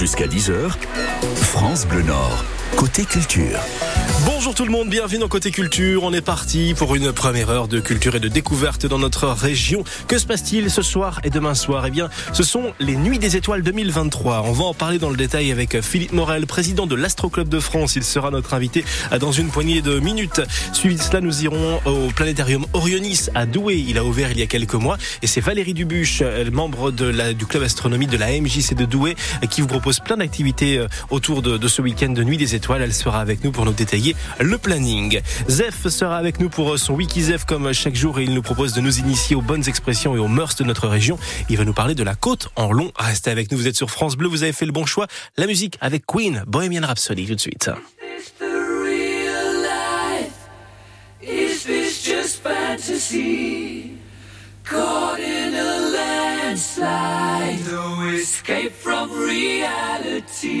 Jusqu'à 10h, France Bleu Nord, côté culture. Bonjour tout le monde, bienvenue dans Côté Culture. On est parti pour une première heure de culture et de découverte dans notre région. Que se passe-t-il ce soir et demain soir? Eh bien, ce sont les Nuits des Étoiles 2023. On va en parler dans le détail avec Philippe Morel, président de l'Astro Club de France. Il sera notre invité dans une poignée de minutes. Suivi de cela, nous irons au planétarium Orionis à Douai. Il a ouvert il y a quelques mois et c'est Valérie Dubuche, membre de la, du club astronomie de la MJC de Douai, qui vous propose plein d'activités autour de, de ce week-end de Nuit des Étoiles. Elle sera avec nous pour nous détailler le planning. Zef sera avec nous pour son Wiki Zef comme chaque jour et il nous propose de nous initier aux bonnes expressions et aux mœurs de notre région. Il va nous parler de la côte en long. Restez avec nous, vous êtes sur France Bleu, vous avez fait le bon choix. La musique avec Queen, Bohemian Rhapsody tout de suite. Caught in a landslide, no escape from reality.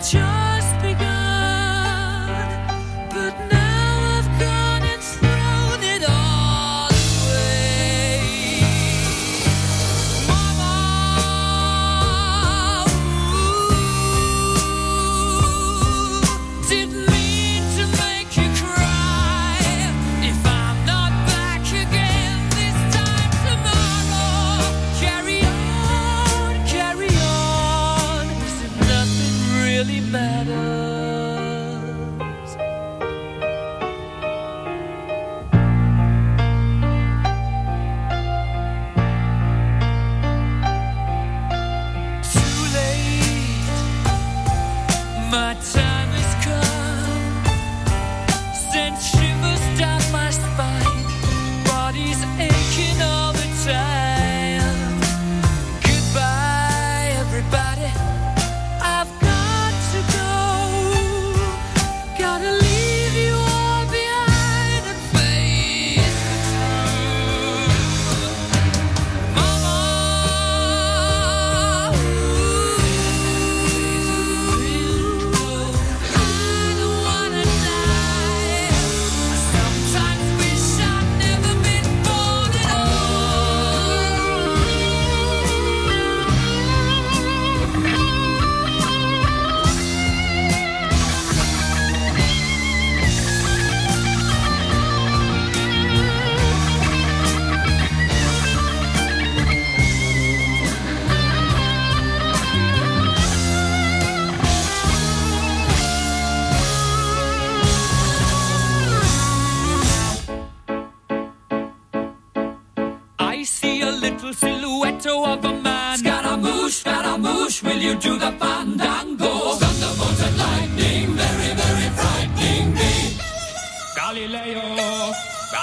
就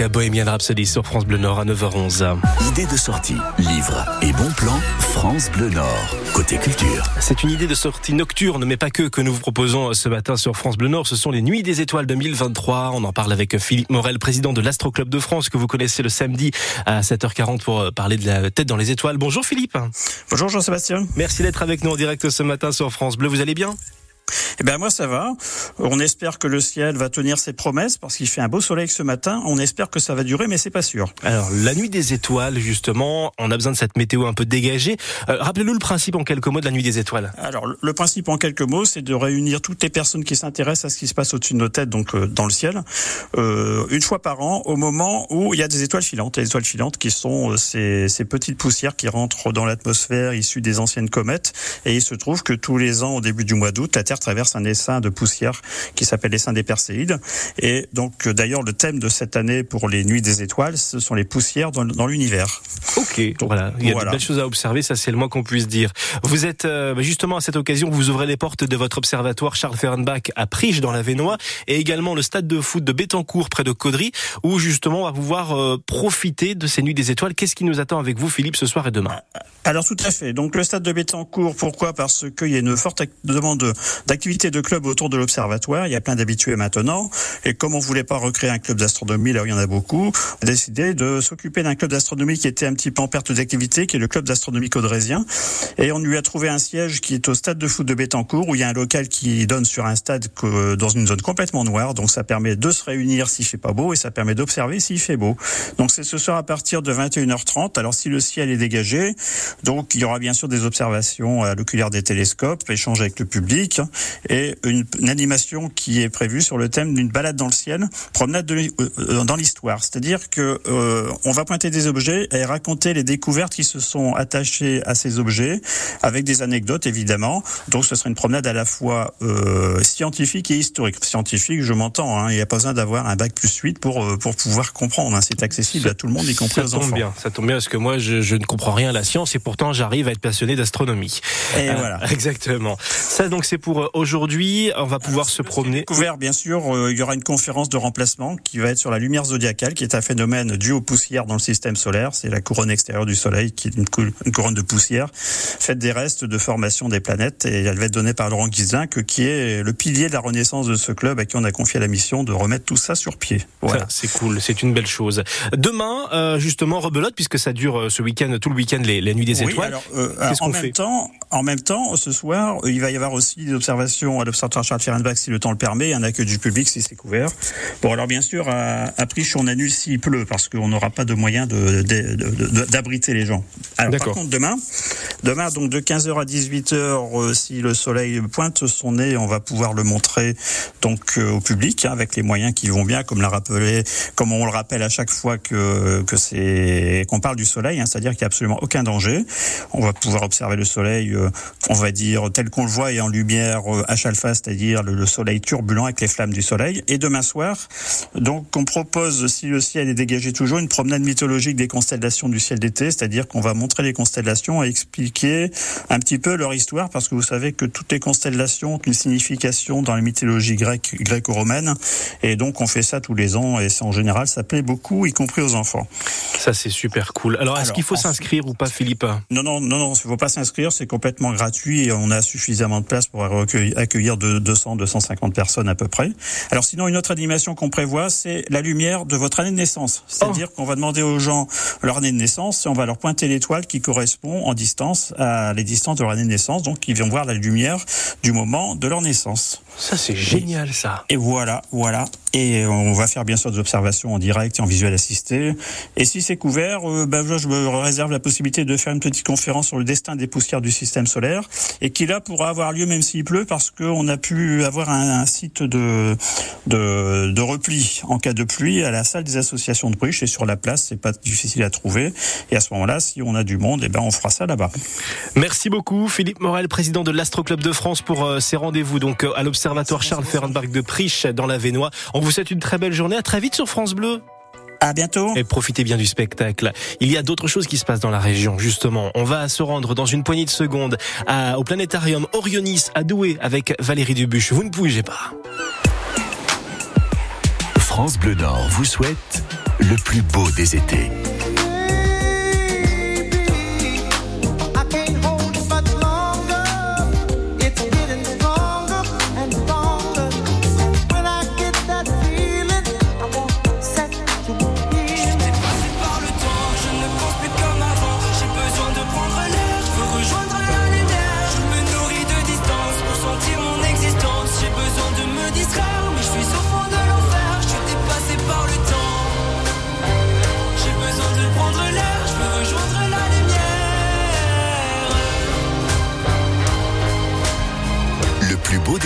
avec Bohemian Rhapsody sur France Bleu Nord à 9h11. Idée de sortie, livre et bon plan, France Bleu Nord. Côté culture. C'est une idée de sortie nocturne, mais pas que, que nous vous proposons ce matin sur France Bleu Nord. Ce sont les Nuits des Étoiles 2023. On en parle avec Philippe Morel, président de l'Astro Club de France, que vous connaissez le samedi à 7h40 pour parler de la tête dans les étoiles. Bonjour Philippe. Bonjour Jean-Sébastien. Merci d'être avec nous en direct ce matin sur France Bleu. Vous allez bien? Eh ben moi ça va. On espère que le ciel va tenir ses promesses parce qu'il fait un beau soleil ce matin. On espère que ça va durer, mais c'est pas sûr. Alors la nuit des étoiles, justement, on a besoin de cette météo un peu dégagée. Euh, rappelez-nous le principe en quelques mots de la nuit des étoiles. Alors le principe en quelques mots, c'est de réunir toutes les personnes qui s'intéressent à ce qui se passe au-dessus de nos têtes, donc euh, dans le ciel, euh, une fois par an, au moment où il y a des étoiles filantes. Les étoiles filantes qui sont ces, ces petites poussières qui rentrent dans l'atmosphère issues des anciennes comètes. Et il se trouve que tous les ans, au début du mois d'août, la Terre traverse un essaim de poussière qui s'appelle l'essaim des Perséides. Et donc, d'ailleurs, le thème de cette année pour les Nuits des Étoiles, ce sont les poussières dans, dans l'univers. Ok, voilà. Il y a de belles choses à observer, ça c'est le moins qu'on puisse dire. Vous êtes euh, bah, justement à cette occasion, vous ouvrez les portes de votre observatoire Charles Fernbach à Priche dans la Vénois et également le stade de foot de Bétancourt près de Caudry où justement on va pouvoir euh, profiter de ces Nuits des Étoiles. Qu'est-ce qui nous attend avec vous Philippe ce soir et demain? Alors tout à fait. Donc le stade de Bétancourt, pourquoi? Parce qu'il y a une forte demande d'activité de clubs autour de l'observatoire. Il y a plein d'habitués maintenant. Et comme on voulait pas recréer un club d'astronomie là où il y en a beaucoup, on a décidé de s'occuper d'un club d'astronomie qui était un petit peu en perte d'activité, qui est le club d'astronomie caudrésien. Et on lui a trouvé un siège qui est au stade de foot de Bétancourt, où il y a un local qui donne sur un stade dans une zone complètement noire. Donc ça permet de se réunir s'il fait pas beau et ça permet d'observer s'il fait beau. Donc c'est ce soir à partir de 21h30. Alors si le ciel est dégagé, donc il y aura bien sûr des observations à l'oculaire des télescopes, échange avec le public et une, animation qui est prévue sur le thème d'une balade dans le ciel, promenade euh, euh, dans l'histoire. C'est-à-dire que euh, on va pointer des objets et raconter les découvertes qui se sont attachées à ces objets, avec des anecdotes évidemment. Donc ce sera une promenade à la fois scientifique et historique. Scientifique, je m'entends. Hein, il n'y a pas besoin d'avoir un bac plus 8 pour pour pouvoir comprendre. Hein. C'est accessible à tout le monde, y compris aux enfants. Bien, ça tombe bien parce que moi je, je, ne comprends rien à la science et pourtant j'arrive à être passionné d'astronomie. Et voilà. Exactement. Ça donc c'est pour aujourd'hui aujourd'hui, on va pouvoir se promener. Couvert, bien sûr, euh, il y aura une conférence de remplacement qui va être sur la lumière zodiacale, qui est un phénomène dû aux poussières dans le système solaire. C'est la couronne extérieure du Soleil, qui est une, couronne de poussière, faite des restes de formation des planètes. Et elle va être donnée par Laurent Guislin, qui est le pilier de la renaissance de ce club, à qui on a confié la mission de remettre tout ça sur pied. Voilà. C'est cool, c'est une belle chose. Demain, euh, justement, rebelote, puisque ça dure euh, ce week-end, tout le week-end, les, les nuits des oui, étoiles. Alors, Qu'est-ce qu'on fait? temps, En même temps, ce soir, il va y avoir aussi des observations à l'Observatoire Charles Ferenbach si le temps le permet, un accueil du public si c'est couvert. Bon, alors bien sûr, à, à Priche, on annule s'il pleut parce qu'on n'aura pas de moyen d'abriter de, de, les gens. Alors, par contre, demain, demain, donc de 15h à 18h, euh, si le soleil pointe son nez, on va pouvoir le montrer donc euh, au public hein, avec les moyens qui vont bien, comme l'a rappelé, comme on le rappelle à chaque fois que que c'est qu'on parle du soleil, hein, c'est-à-dire qu'il n'y a absolument aucun danger. On va pouvoir observer le soleil, euh, on va dire tel qu'on le voit et en lumière H-alpha, c'est-à-dire le, soleil turbulent avec les flammes du soleil. Et demain soir, donc on propose, si le ciel est dégagé toujours, une promenade mythologique des constellations du ciel d'été, c'est-à-dire qu'on va montrer les constellations et expliquer un petit peu leur histoire, parce que vous savez que toutes les constellations ont une signification dans la mythologie grecque, grecque-romaine, et donc on fait ça tous les ans, et en général, ça plaît beaucoup, y compris aux enfants. Ça c'est super cool. Alors, est-ce qu'il faut s'inscrire ou pas, Philippe? Non, non, non, non, il faut pas s'inscrire, c'est complètement gratuit, et on a suffisamment de place pour accueillir de 200, 250 personnes à peu près. Alors sinon, une autre animation qu'on prévoit, c'est la lumière de votre année de naissance. C'est-à-dire oh. qu'on va demander aux gens leur année de naissance et on va leur pointer l'étoile qui correspond en distance à les distances de leur année de naissance. Donc, ils vont voir la lumière du moment de leur naissance. Ça, c'est génial, ça. Et voilà, voilà. Et on va faire bien sûr des observations en direct et en visuel assisté. Et si c'est couvert, euh, ben, je me réserve la possibilité de faire une petite conférence sur le destin des poussières du système solaire et qui là pourra avoir lieu même s'il pleut parce qu'on a pu avoir un, site de, de, de repli en cas de pluie à la salle des associations de Bruche et sur la place, c'est pas difficile à trouver. Et à ce moment-là, si on a du monde, et eh ben on fera ça là-bas. Merci beaucoup Philippe Morel, président de l'Astro Club de France pour euh, ces rendez-vous donc euh, à l'Observatoire Charles Ferenbach de Priche dans la Vénois. On vous souhaite une très belle journée. À très vite sur France Bleu. À bientôt. Et profitez bien du spectacle. Il y a d'autres choses qui se passent dans la région, justement. On va se rendre dans une poignée de secondes au planétarium Orionis à Douai avec Valérie Dubuche. Vous ne bougez pas. France Bleu Nord vous souhaite le plus beau des étés.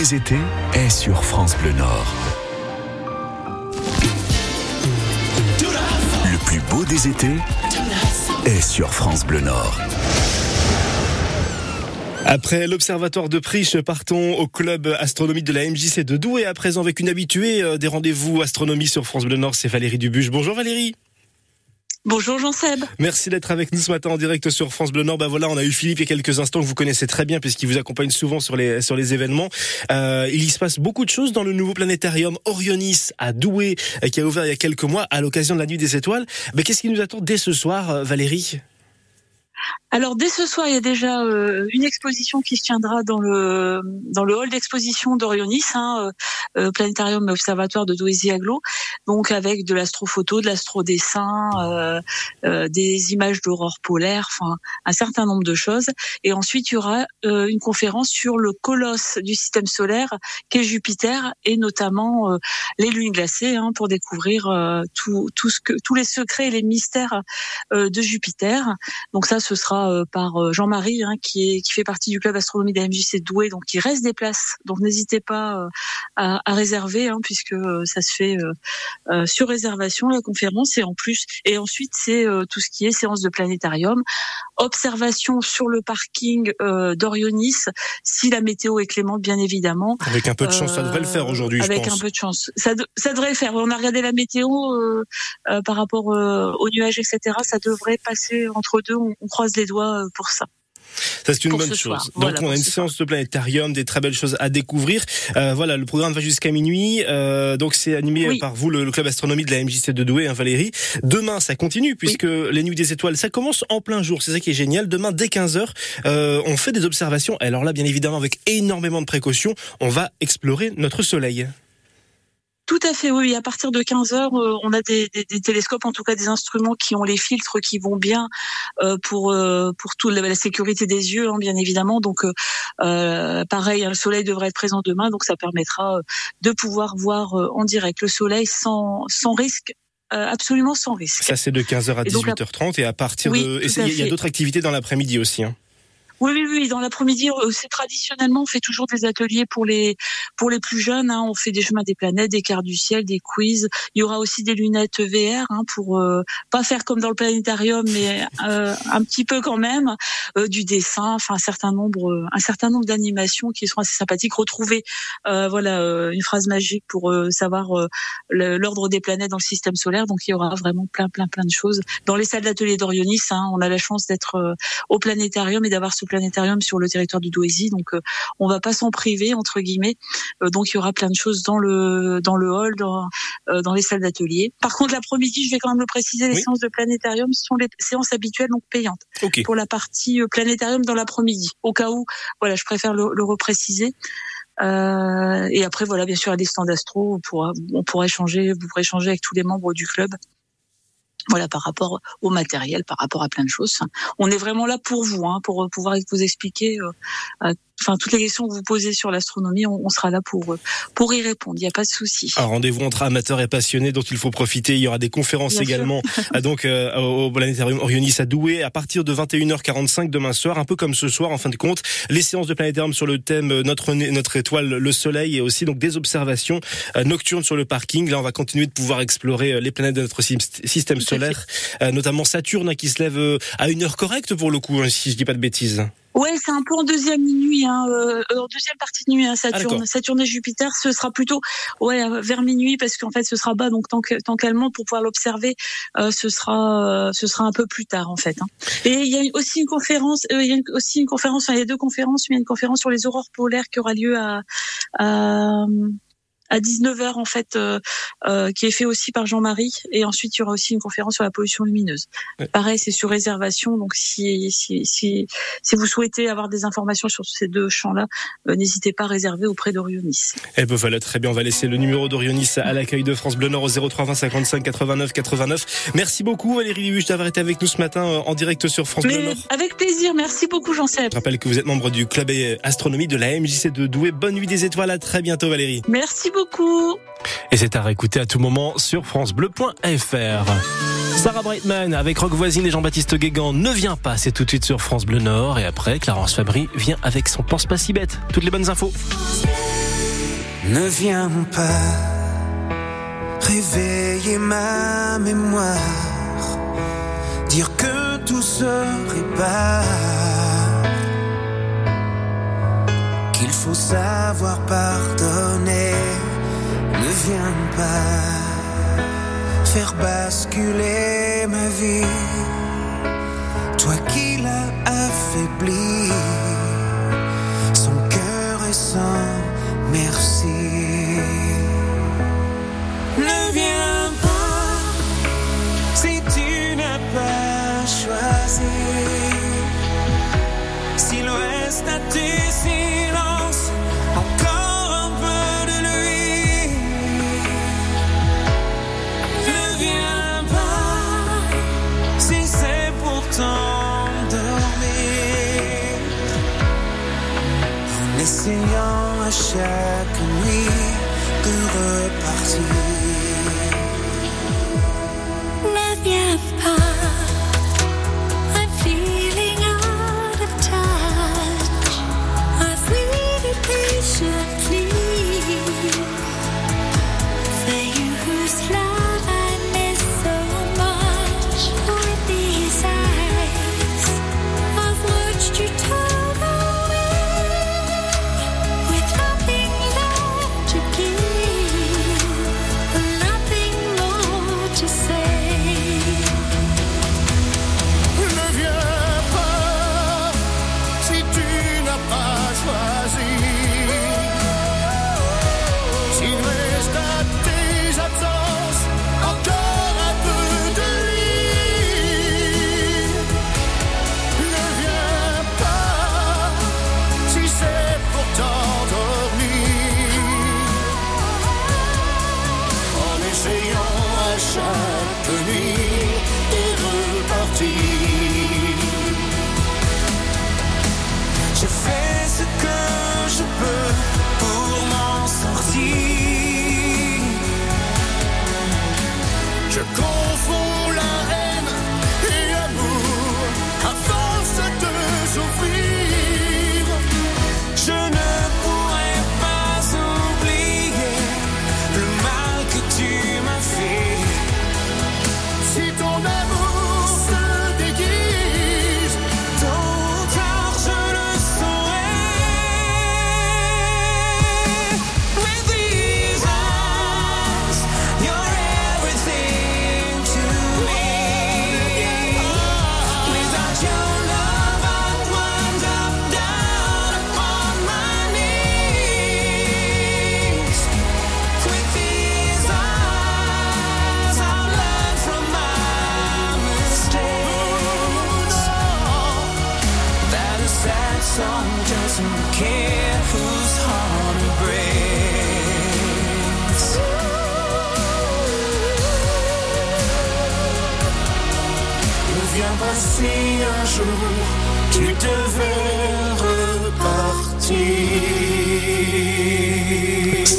Est sur France Bleu Nord. Le plus beau des étés est sur France Bleu Nord. Après l'observatoire de Priche, partons au club astronomique de la MJC de Douai, à présent avec une habituée euh, des rendez-vous astronomie sur France Bleu Nord, c'est Valérie Dubuche. Bonjour Valérie. Bonjour Jean-Seb. Merci d'être avec nous ce matin en direct sur France Bleu Nord. Ben voilà, on a eu Philippe il y a quelques instants que vous connaissez très bien puisqu'il vous accompagne souvent sur les sur les événements. Euh, il y se passe beaucoup de choses dans le nouveau planétarium Orionis à Douai euh, qui a ouvert il y a quelques mois à l'occasion de la nuit des étoiles. Ben, qu'est-ce qui nous attend dès ce soir, euh, Valérie? Alors dès ce soir, il y a déjà euh, une exposition qui se tiendra dans le dans le hall d'exposition d'Orionis, hein, euh, euh, planétarium et observatoire de Douaisis-Aglo, donc avec de l'astrophoto, de l'astrodessin, euh, euh, des images d'aurore polaire, enfin un certain nombre de choses. Et ensuite, il y aura euh, une conférence sur le colosse du système solaire qu'est Jupiter et notamment les lunes glacées hein, pour découvrir tout tout ce que tous les secrets et les mystères de Jupiter. Donc ça, sera euh, par euh, Jean-Marie, hein, qui, est, qui fait partie du club astronomie de la MJC de Douai, donc il reste des places. Donc n'hésitez pas euh, à, à réserver, hein, puisque ça se fait sur réservation la conférence. Et en plus, et ensuite c'est tout ce qui est séance de planétarium, observation sur le parking d'Orionis, si la météo est clémente, bien évidemment. Avec un peu de chance, ça devrait le faire aujourd'hui, je Avec pense. un peu de chance, ça, de- ça devrait le faire. On a regardé la météo par rapport aux nuages, etc. Ça devrait passer entre deux. On, on croise les doigts euh, pour ça. Ça, c'est une bonne chose. soir. Donc, Voilà, on a une ce séance de planétarium, des très belles choses à découvrir. Euh, voilà, le programme va jusqu'à minuit. Euh, donc, c'est animé Oui. par vous, le, le club astronomie de la MJC de Douai, hein, Valérie. Demain, ça continue, puisque les nuits des étoiles, ça commence en plein jour. C'est ça qui est génial. Demain, dès 15h, euh, on fait des observations. Alors là, bien évidemment, avec énormément de précautions, on va explorer notre soleil. Tout à fait, oui. À partir de 15 heures, euh, on a des, des- des télescopes, en tout cas des instruments qui ont les filtres qui vont bien euh, pour euh, pour toute la, la sécurité des yeux, hein, bien évidemment. Donc, euh, pareil, le soleil devrait être présent demain, donc ça permettra de pouvoir voir en direct le soleil sans sans risque, absolument sans risque. Ça, c'est de 15h à Et donc, 18h30 et à partir Oui, de... Et il y a d'autres activités dans l'après-midi aussi. Hein. Oui, oui, oui. Dans l'après-midi, euh, c'est traditionnellement, on fait toujours des ateliers pour les pour les plus jeunes. hein. On fait des chemins des planètes, des quarts du ciel, des quiz. Il y aura aussi des lunettes VR hein, pour euh, pas faire comme dans le planétarium, mais euh, un petit peu quand même euh, du dessin. Enfin, un certain nombre, euh, un certain nombre d'animations qui sont assez sympathiques. Retrouver, euh, voilà, une phrase magique pour savoir l'ordre des planètes dans le système solaire. Donc, il y aura vraiment plein, plein, plein de choses dans les salles d'atelier d'Orionis. Hein, on a la chance d'être au planétarium et d'avoir ce planétarium sur le territoire du Douaisis. Donc, euh, on va pas s'en priver entre guillemets. Euh, donc, il y aura plein de choses dans le dans le hall, dans euh, dans les salles d'atelier. Par contre, l'après-midi, je vais quand même le préciser, les Oui. séances de planétarium sont les séances habituelles, donc payantes Ok. pour la partie euh, planétarium dans l'après-midi. Au cas où, voilà, je préfère le, le repréciser. Euh, et après, voilà, bien sûr, à des stands astro, on pourra, on pourra échanger, vous pourrez échanger avec tous les membres du club. Voilà, par rapport au matériel, par rapport à plein de choses. On est vraiment là pour vous, hein, pour pouvoir vous expliquer, euh, euh, enfin toutes les questions que vous posez sur l'astronomie, on, on sera là pour euh, pour y répondre. Il n'y a pas de souci. Un rendez-vous entre amateurs et passionnés dont il faut profiter. Il y aura des conférences Bien également donc euh, au planétarium Orionis à Douai à partir de 21h45 demain soir, un peu comme ce soir en fin de compte. Les séances de planétarium sur le thème euh, notre notre étoile le soleil et aussi donc des observations euh, nocturnes sur le parking. Là, on va continuer de pouvoir explorer les planètes de notre sy- système solaire, euh, notamment Saturne hein, qui se lève à une heure correcte pour le coup, hein, si je dis pas de bêtises. Ouais, c'est un peu en deuxième nuit, hein, euh, en deuxième partie de nuit, hein, Ah, Saturne. d'accord. Saturne et Jupiter, ce sera plutôt ouais euh, vers minuit parce qu'en fait ce sera bas, donc tant que tant pour pouvoir l'observer, euh, ce sera euh, ce sera un peu plus tard en fait. hein. Et il y a aussi une conférence, euh, il y a aussi une conférence, enfin il y a deux conférences, mais il y a une conférence sur les aurores polaires qui aura lieu à à, à 19h en fait, euh, euh, qui est fait aussi par Jean-Marie. Et ensuite, il y aura aussi une conférence sur la pollution lumineuse. Ouais. Pareil, c'est sur réservation. Donc, si, si, si, si vous souhaitez avoir des informations sur ces deux champs-là, euh, n'hésitez pas à réserver auprès d'Orionis. Eh ben voilà, très bien. On va laisser le numéro d'Orionis à l'accueil de France Bleu Nord au 03 20 55 89 89. Merci beaucoup Valérie Libuche d'avoir été avec nous ce matin en direct sur France Bleu Mais Nord. avec plaisir. Merci beaucoup, Jean-Seb. Je rappelle que vous êtes membre du club astronomie de la MJC de Douai. Bonne nuit des étoiles. À très bientôt Valérie. Merci beaucoup. Et c'est à réécouter à tout moment sur francebleu.fr. Sarah Brightman avec Rock Voisine et Jean-Baptiste Guégan ne vient pas, c'est tout de suite sur France Bleu Nord. Et après, Clarence Fabry vient avec son Pense pas si bête. Toutes les bonnes infos. Ne viens pas réveiller ma mémoire, dire que tout se répare, qu'il faut savoir pardonner. Viens pas faire basculer ma vie, toi qui l'as affaibli, en essayant à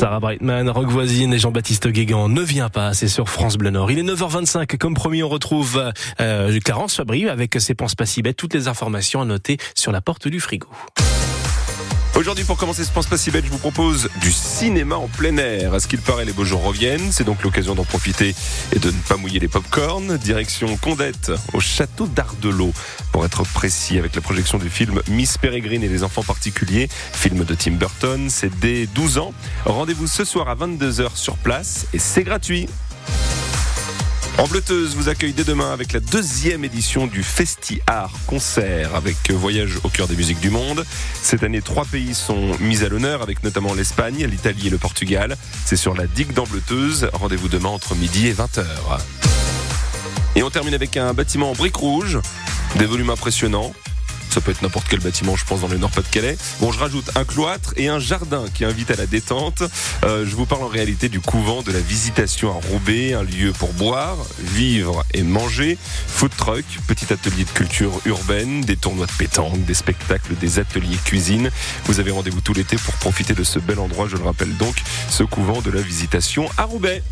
Sarah Brightman, Rock Voisine et Jean-Baptiste Guégan ne vient pas, c'est sur France Bleu Nord. Il est 9h25, comme promis, on retrouve euh, Clarence Fabry avec ses penses pas si bêtes. Toutes les informations à noter sur la porte du frigo. Aujourd'hui, pour commencer ce Pense pas si bête, je vous propose du cinéma en plein air. À ce qu'il paraît, les beaux jours reviennent. C'est donc l'occasion d'en profiter et de ne pas mouiller les pop-corn. Direction Condette, au château d'Ardelot, pour être précis, avec la projection du film Miss Peregrine et les enfants particuliers, film de Tim Burton. C'est dès 12 ans. Rendez-vous ce soir à 22h sur place et c'est gratuit. En vous accueille dès demain avec la deuxième édition du Festi Art Concert avec Voyage au cœur des musiques du monde. Cette année, trois pays sont mis à l'honneur avec notamment l'Espagne, l'Italie et le Portugal. C'est sur la digue d'Ambleteuse. Rendez-vous demain entre midi et 20h. Et on termine avec un bâtiment en briques rouges, des volumes impressionnants. Ça peut être n'importe quel bâtiment, je pense, dans le Nord-Pas-de-Calais. Bon, je rajoute un cloître et un jardin qui invite à la détente. Euh, je vous parle en réalité du couvent de la Visitation à Roubaix, un lieu pour boire, vivre et manger. Food truck, petit atelier de culture urbaine, des tournois de pétanque, des spectacles, des ateliers cuisine. Vous avez rendez-vous tout l'été pour profiter de ce bel endroit, je le rappelle donc, ce couvent de la Visitation à Roubaix.